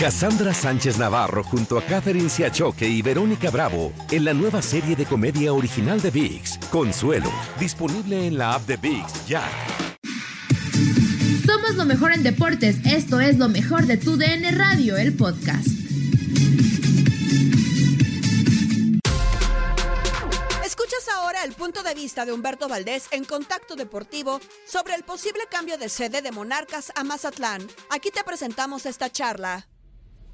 Cassandra Sánchez Navarro junto a Catherine Siachoque y Verónica Bravo en la nueva serie de comedia original de VIX, Consuelo, disponible en la app de VIX ya. Somos lo mejor en deportes, esto es lo mejor de tu DN Radio, el podcast. Escuchas ahora el punto de vista de Humberto Valdés en Contacto Deportivo sobre el posible cambio de sede de Monarcas a Mazatlán. Aquí te presentamos esta charla.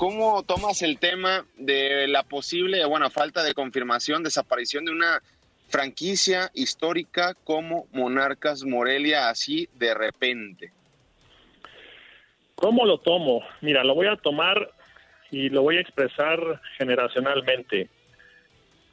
¿Cómo tomas el tema de la posible, bueno, falta de confirmación, desaparición de una franquicia histórica como Monarcas Morelia así de repente? ¿Cómo lo tomo? Mira, lo voy a tomar y lo voy a expresar generacionalmente.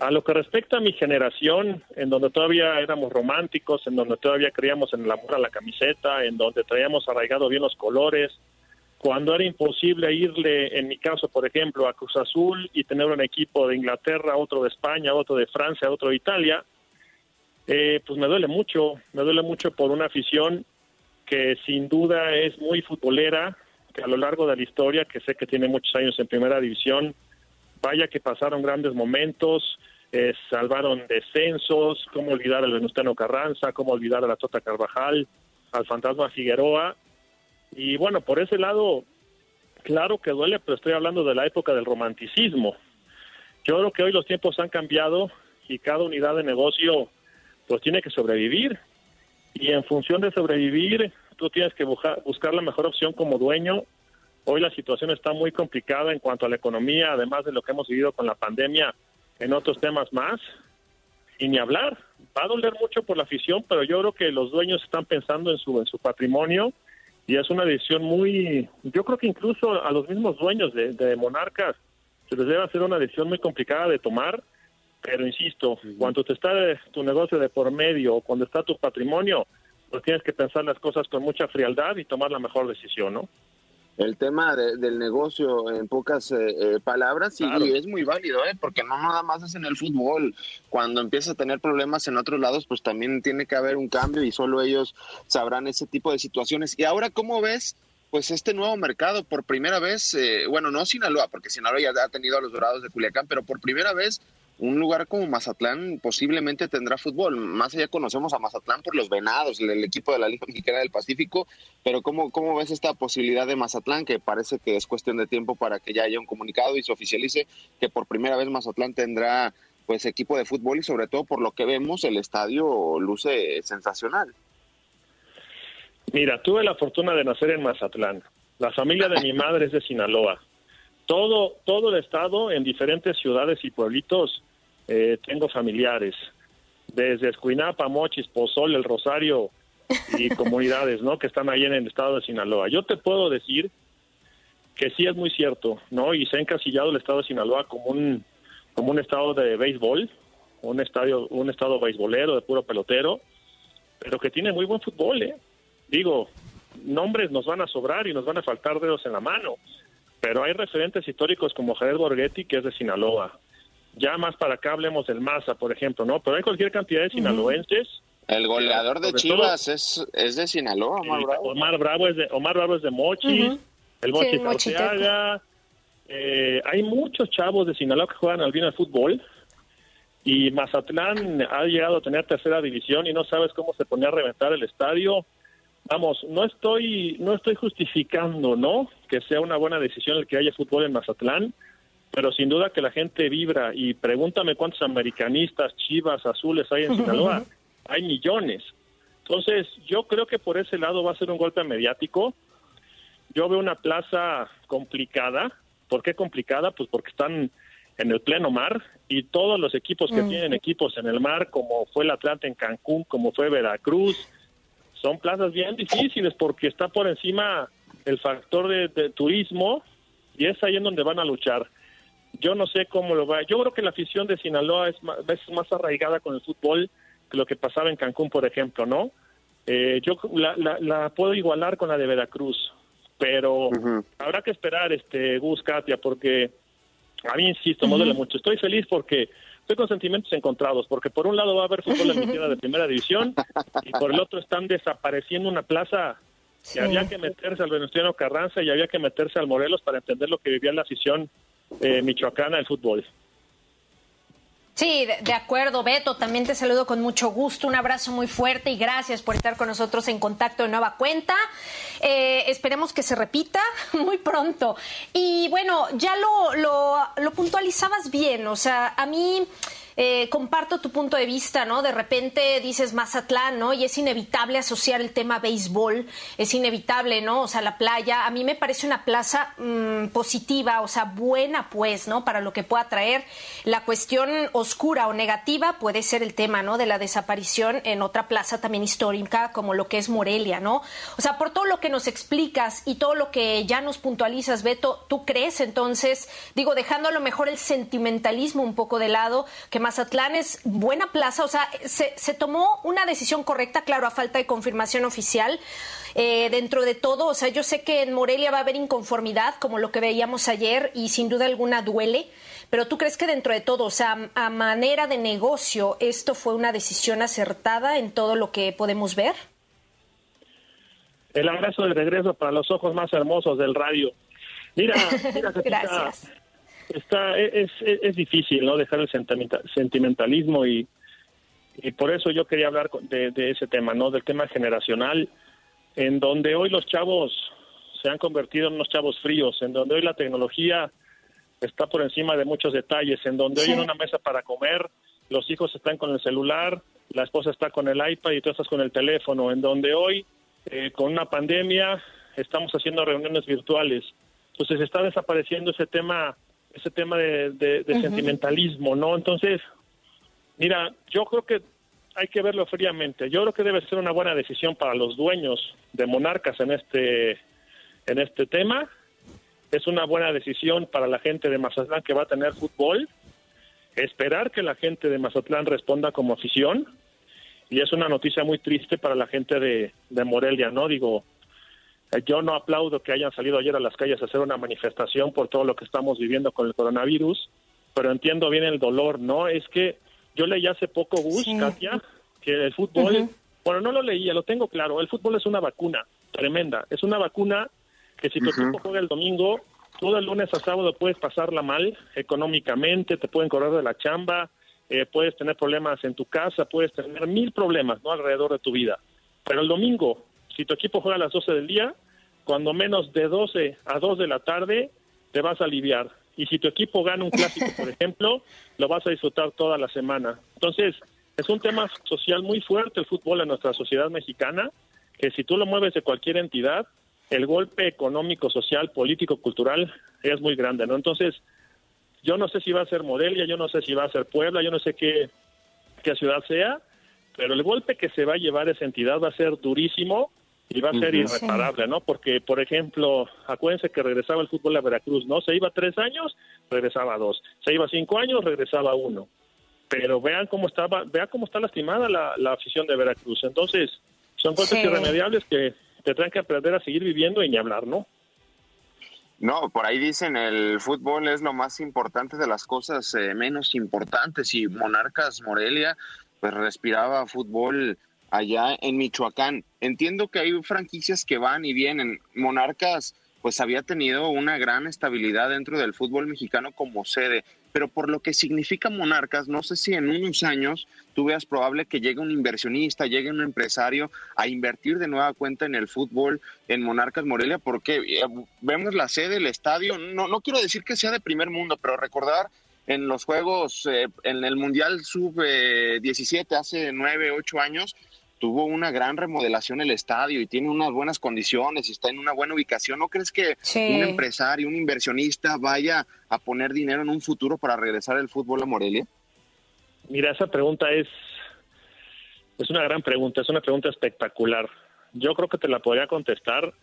A lo que respecta a mi generación, en donde todavía éramos románticos, en donde todavía creíamos en el amor a la camiseta, en donde traíamos arraigado bien los colores, cuando era imposible irle, en mi caso, por ejemplo, a Cruz Azul y tener un equipo de Inglaterra, otro de España, otro de Francia, otro de Italia, eh, pues me duele mucho, me duele mucho por una afición que sin duda es muy futbolera, que a lo largo de la historia, que sé que tiene muchos años en primera división, vaya que pasaron grandes momentos, eh, salvaron descensos, cómo olvidar al Venustiano Carranza, cómo olvidar a la Tota Carvajal, al Fantasma Figueroa, y bueno, por ese lado, claro que duele, pero estoy hablando de la época del romanticismo. Yo creo que hoy los tiempos han cambiado y cada unidad de negocio pues tiene que sobrevivir. Y en función de sobrevivir, tú tienes que buscar, buscar la mejor opción como dueño. Hoy la situación está muy complicada en cuanto a la economía, además de lo que hemos vivido con la pandemia en otros temas más. Y ni hablar, va a doler mucho por la afición, pero yo creo que los dueños están pensando en su, en su patrimonio y es una decisión muy, yo creo que incluso a los mismos dueños de, Monarcas se les debe hacer una decisión muy complicada de tomar, pero insisto, cuando te está tu negocio de por medio o cuando está tu patrimonio, pues tienes que pensar las cosas con mucha frialdad y tomar la mejor decisión, ¿no? El tema del negocio en pocas eh, eh, palabras y, es muy válido, ¿eh? porque no nada más es en el fútbol. Cuando empieza a tener problemas en otros lados, pues también tiene que haber un cambio y solo ellos sabrán ese tipo de situaciones. Y ahora, ¿cómo ves? Pues este nuevo mercado, por primera vez, eh, bueno, no Sinaloa, porque Sinaloa ya ha tenido a los Dorados de Culiacán, pero por primera vez un lugar como Mazatlán posiblemente tendrá fútbol. Más allá conocemos a Mazatlán por los Venados, el, equipo de la Liga Mexicana del Pacífico, pero ¿cómo, ¿cómo ves esta posibilidad de Mazatlán? Que parece que es cuestión de tiempo para que ya haya un comunicado y se oficialice que por primera vez Mazatlán tendrá pues equipo de fútbol y sobre todo por lo que vemos el estadio luce sensacional. Mira, tuve la fortuna de nacer en Mazatlán. La familia de mi madre es de Sinaloa todo, todo el estado, en diferentes ciudades y pueblitos, eh, tengo familiares, desde Escuinapa, Mochis, Pozol, El Rosario y comunidades, ¿no? Que están ahí en el estado de Sinaloa. Yo te puedo decir que sí es muy cierto, ¿no? Y se ha encasillado el estado de Sinaloa como un, como un estado de béisbol, un estadio, un estado beisbolero de puro pelotero, pero que tiene muy buen fútbol, ¿eh? Digo, nombres nos van a sobrar y nos van a faltar dedos en la mano pero hay referentes históricos como Javier Borghetti, que es de Sinaloa. Ya más para acá hablemos del Maza, por ejemplo, ¿no? Pero hay cualquier cantidad de sinaloenses. El goleador de Chivas es, es de Sinaloa, Omar Bravo. Omar Bravo es de, Omar Bravo es de Mochis, el Mochis eh, hay muchos chavos de Sinaloa que juegan al bien al fútbol y Mazatlán ha llegado a tener tercera división y no sabes cómo se ponía a reventar el estadio vamos, no estoy, no estoy justificando, ¿no? Que sea una buena decisión el que haya fútbol en Mazatlán, pero sin duda que la gente vibra y pregúntame cuántos americanistas, chivas, azules hay en Sinaloa. hay millones. Entonces, yo creo que por ese lado va a ser un golpe mediático. Yo veo una plaza complicada. ¿Por qué complicada? Pues porque están en el pleno mar y todos los equipos que tienen equipos en el mar, como fue el Atlante en Cancún, como fue Veracruz, son plazas bien difíciles porque está por encima el factor de, turismo y es ahí en donde van a luchar. Yo no sé cómo lo va. Yo creo que la afición de Sinaloa es más, es más arraigada con el fútbol que lo que pasaba en Cancún, por ejemplo, ¿no? Eh, yo la, puedo igualar con la de Veracruz, pero habrá que esperar, este Gus Katia, porque a mí, insisto, uh mucho. Estoy feliz porque estoy con sentimientos encontrados, porque por un lado va a haber fútbol en mi tierra de primera división y por el otro están desapareciendo una plaza que había que meterse al Venustiano Carranza y había que meterse al Morelos para entender lo que vivía la afición eh, michoacana del fútbol. Sí, de, acuerdo, Beto. También te saludo con mucho gusto. Un abrazo muy fuerte y gracias por estar con nosotros en contacto de nueva cuenta. Eh, esperemos que se repita muy pronto. Y bueno, ya lo, lo, lo puntualizabas bien. O sea, a mí eh, comparto tu punto de vista, ¿no? De repente dices Mazatlán, ¿no? Y es inevitable asociar el tema béisbol, es inevitable, ¿no? O sea, la playa, a mí me parece una plaza mm, positiva, o sea, buena, pues, ¿no? Para lo que pueda traer. La cuestión oscura o negativa puede ser el tema, ¿no? De la desaparición en otra plaza también histórica, como lo que es Morelia, ¿no? O sea, por todo lo que nos explicas y todo lo que ya nos puntualizas, Beto, ¿tú crees entonces, digo, dejando a lo mejor el sentimentalismo un poco de lado, que Mazatlán es buena plaza, o sea, se, tomó una decisión correcta, claro, a falta de confirmación oficial. Eh, dentro de todo, o sea, yo sé que en Morelia va a haber inconformidad, como lo que veíamos ayer, y sin duda alguna duele, pero tú crees que dentro de todo, o sea, a manera de negocio, esto fue una decisión acertada en todo lo que podemos ver? El abrazo de regreso para los ojos más hermosos del radio. Mira, mira Gracias está es, es, difícil no dejar el sentimentalismo y, y por eso yo quería hablar de, de, ese tema no del tema generacional en donde hoy los chavos se han convertido en unos chavos fríos en donde hoy la tecnología está por encima de muchos detalles en donde hoy en una mesa para comer los hijos están con el celular la esposa está con el iPad y tú estás con el teléfono en donde hoy eh, con una pandemia estamos haciendo reuniones virtuales. Entonces está desapareciendo ese tema ese tema de, sentimentalismo, ¿no? Entonces, mira, yo creo que hay que verlo fríamente. Yo creo que debe ser una buena decisión para los dueños de Monarcas en este en este tema. Es una buena decisión para la gente de Mazatlán que va a tener fútbol. Esperar que la gente de Mazatlán responda como afición. Y es una noticia muy triste para la gente de, de Morelia, ¿no? Digo, yo no aplaudo que hayan salido ayer a las calles a hacer una manifestación por todo lo que estamos viviendo con el coronavirus, pero entiendo bien el dolor, ¿no? Es que yo leí hace poco, Gus, Katia, que el fútbol, bueno, no lo leía, lo tengo claro, el fútbol es una vacuna tremenda, es una vacuna que si tu equipo juega el domingo, todo el lunes a sábado puedes pasarla mal económicamente, te pueden correr de la chamba, eh, puedes tener problemas en tu casa, puedes tener mil problemas, ¿no? Alrededor de tu vida. Pero el domingo, si tu equipo juega a las 12 del día, cuando menos de 12 a 2 de la tarde te vas a aliviar. Y si tu equipo gana un clásico, por ejemplo, lo vas a disfrutar toda la semana. Entonces, es un tema social muy fuerte el fútbol en nuestra sociedad mexicana, que si tú lo mueves de cualquier entidad, el golpe económico, social, político, cultural es muy grande, ¿no? Entonces, yo no sé si va a ser Morelia, yo no sé si va a ser Puebla, yo no sé qué, qué ciudad sea, pero el golpe que se va a llevar esa entidad va a ser durísimo y va a ser irreparable, ¿no? Porque, por ejemplo, acuérdense que regresaba el fútbol a Veracruz, ¿no? Se iba tres años, regresaba dos. Se iba cinco años, regresaba uno. Pero vean cómo estaba, vean cómo está lastimada la, afición de Veracruz. Entonces, son golpes irremediables que tendrán que aprender a seguir viviendo y ni hablar, ¿no? No, por ahí dicen el fútbol es lo más importante de las cosas eh, menos importantes y Monarcas Morelia pues respiraba fútbol allá en Michoacán. Entiendo que hay franquicias que van y vienen. Monarcas pues había tenido una gran estabilidad dentro del fútbol mexicano como sede. Pero por lo que significa Monarcas, no sé si en unos años tú veas probable que llegue un inversionista, llegue un empresario a invertir de nueva cuenta en el fútbol en Monarcas Morelia, porque eh, vemos la sede, el estadio, no, no quiero decir que sea de primer mundo, pero recordar en los Juegos, eh, en el Mundial Sub-17 hace nueve, ocho años, tuvo una gran remodelación el estadio y tiene unas buenas condiciones y está en una buena ubicación. ¿No crees que un empresario, un inversionista vaya a poner dinero en un futuro para regresar el fútbol a Morelia? Mira, esa pregunta es, es una gran pregunta, es una pregunta espectacular. Yo creo que te la podría contestar.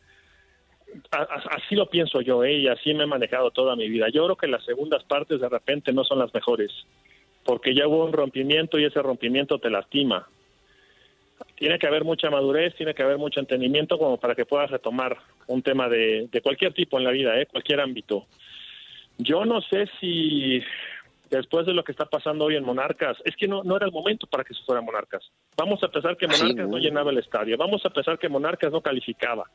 así lo pienso yo, ¿eh? y así me he manejado toda mi vida. Yo creo que las segundas partes de repente no son las mejores, porque ya hubo un rompimiento y ese rompimiento te lastima tiene que haber mucha madurez, tiene que haber mucho entendimiento como para que puedas retomar un tema de, cualquier tipo en la vida, ¿eh? cualquier ámbito. Yo no sé si después de lo que está pasando hoy en Monarcas, es que no, no era el momento para que se fuera Monarcas. Vamos a pensar que Monarcas no llenaba el estadio, vamos a pensar que Monarcas no calificaba,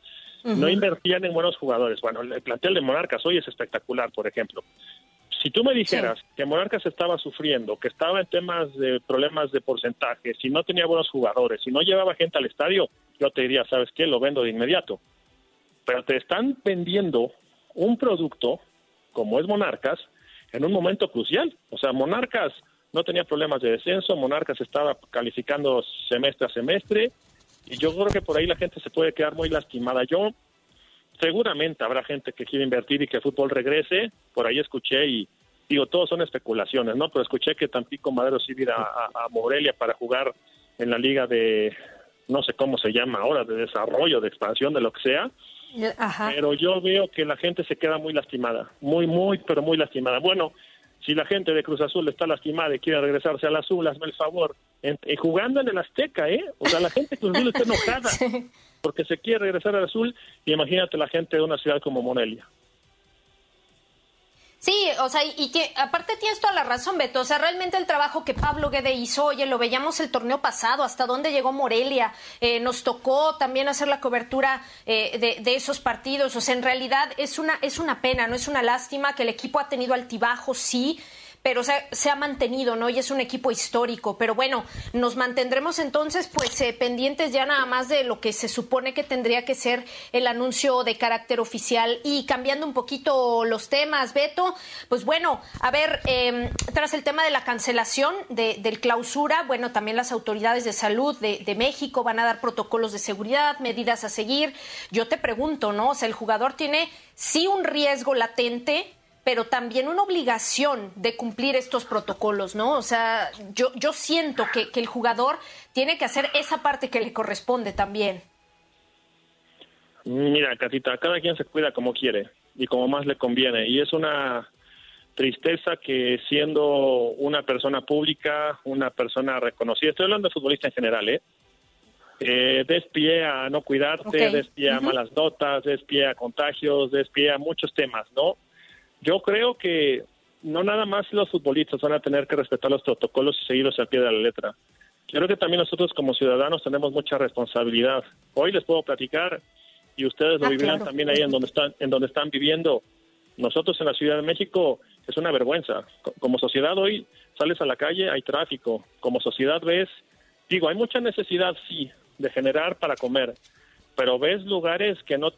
no invertían en buenos jugadores. Bueno, el plantel de Monarcas hoy es espectacular, por ejemplo. Si tú me dijeras que Monarcas estaba sufriendo, que estaba en temas de problemas de porcentaje, si no tenía buenos jugadores, si no llevaba gente al estadio, yo te diría, ¿sabes qué? Lo vendo de inmediato. Pero te están vendiendo un producto como es Monarcas en un momento crucial. O sea, Monarcas no tenía problemas de descenso, Monarcas estaba calificando semestre a semestre y yo creo que por ahí la gente se puede quedar muy lastimada. Yo seguramente habrá gente que quiere invertir y que el fútbol regrese. Por ahí escuché y digo, todos son especulaciones, ¿no? Pero escuché que Tampico Madero sí irá a, Morelia para jugar en la liga de, no sé cómo se llama ahora, de desarrollo, de expansión, de lo que sea. Pero yo veo que la gente se queda muy lastimada, muy, muy, pero muy lastimada. Bueno, si la gente de Cruz Azul está lastimada y quiere regresarse al azul, hazme el favor, jugando en el Azteca, ¿eh? O sea, la gente de Cruz Azul está enojada. porque se quiere regresar al azul y imagínate la gente de una ciudad como Monelia. Sí, o sea, y que aparte tienes toda la razón, Beto. O sea, realmente el trabajo que Pablo Guede hizo, oye, lo veíamos el torneo pasado, hasta dónde llegó Morelia. Eh, nos tocó también hacer la cobertura eh, de, de, esos partidos. O sea, en realidad es una, es una pena, no es una lástima que el equipo ha tenido altibajos, sí pero se, ha mantenido, ¿no? Y es un equipo histórico. Pero bueno, nos mantendremos entonces, pues, eh, pendientes ya nada más de lo que se supone que tendría que ser el anuncio de carácter oficial. Y cambiando un poquito los temas, Beto, pues bueno, a ver, em, tras el tema de la cancelación de, del clausura, bueno, también las autoridades de salud de, de México van a dar protocolos de seguridad, medidas a seguir. Yo te pregunto, ¿no? O sea, el jugador tiene sí un riesgo latente pero también una obligación de cumplir estos protocolos, ¿no? O sea, yo, yo siento que, el jugador tiene que hacer esa parte que le corresponde también. Mira, Catita, cada quien se cuida como quiere y como más le conviene. Y es una tristeza que siendo una persona pública, una persona reconocida, estoy hablando de futbolista en general, ¿eh? eh des pie a no cuidarte, des pie a malas notas, des pie a contagios, des pie a muchos temas, ¿no? Yo creo que no nada más los futbolistas van a tener que respetar los protocolos y seguirlos al pie de la letra. Creo que también nosotros como ciudadanos tenemos mucha responsabilidad. Hoy les puedo platicar y ustedes lo ah, vivirán también ahí en donde están en donde están viviendo. Nosotros en la Ciudad de México es una vergüenza. Como sociedad hoy sales a la calle, hay tráfico. Como sociedad ves, digo, hay mucha necesidad sí de generar para comer, pero ves lugares que no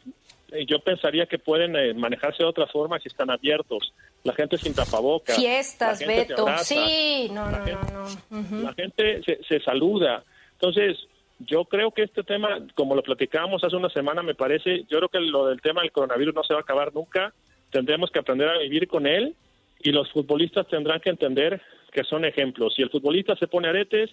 yo pensaría que pueden eh, manejarse de otra forma si están abiertos. La gente sin tapabocas. Fiestas, Beto. sí, no, no, no, La gente se, se, saluda. Entonces, yo creo que este tema, como lo platicábamos hace una semana, me parece, yo creo que lo del tema del coronavirus no se va a acabar nunca. Tendremos que aprender a vivir con él y los futbolistas tendrán que entender que son ejemplos. Si el futbolista se pone aretes,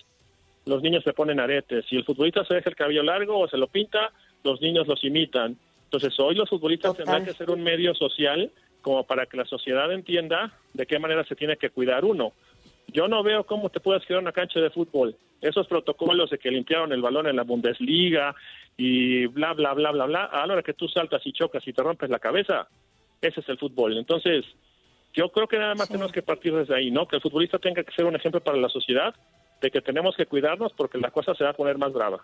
los niños se ponen aretes. Si el futbolista se deja el cabello largo o se lo pinta, los niños los imitan. Entonces, hoy los futbolistas tendrán que ser un medio social como para que la sociedad entienda de qué manera se tiene que cuidar uno. Yo no veo cómo te puedes quedar en una cancha de fútbol. Esos protocolos de que limpiaron el balón en la Bundesliga y bla, bla, bla, bla, bla, a la hora que tú saltas y chocas y te rompes la cabeza, ese es el fútbol. Entonces, yo creo que nada más tenemos que partir desde ahí, ¿no? Que el futbolista tenga que ser un ejemplo para la sociedad de que tenemos que cuidarnos porque la cosa se va a poner más brava.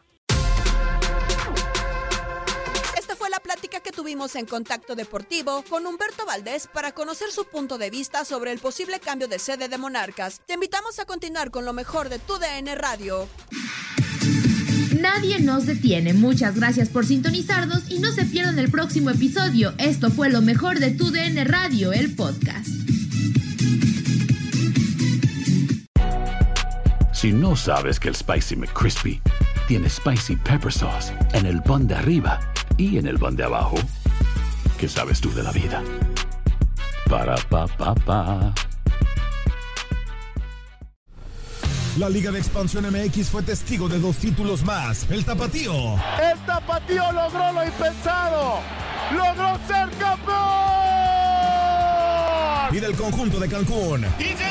Que tuvimos en Contacto Deportivo con Humberto Valdés para conocer su punto de vista sobre el posible cambio de sede de Monarcas. Te invitamos a continuar con lo mejor de tu DN Radio. Nadie nos detiene. Muchas gracias por sintonizarnos y no se pierdan el próximo episodio. Esto fue lo mejor de tu DN Radio, el podcast. Si no sabes que el Spicy McCrispy tiene Spicy Pepper Sauce en el pan de arriba y en el pan de abajo, ¿qué sabes tú de la vida? Para, pa, pa, pa. La Liga de Expansión MX fue testigo de dos títulos más. El Tapatío. El Tapatío logró lo impensado. Logró ser campeón. Y del conjunto de Cancún. Y se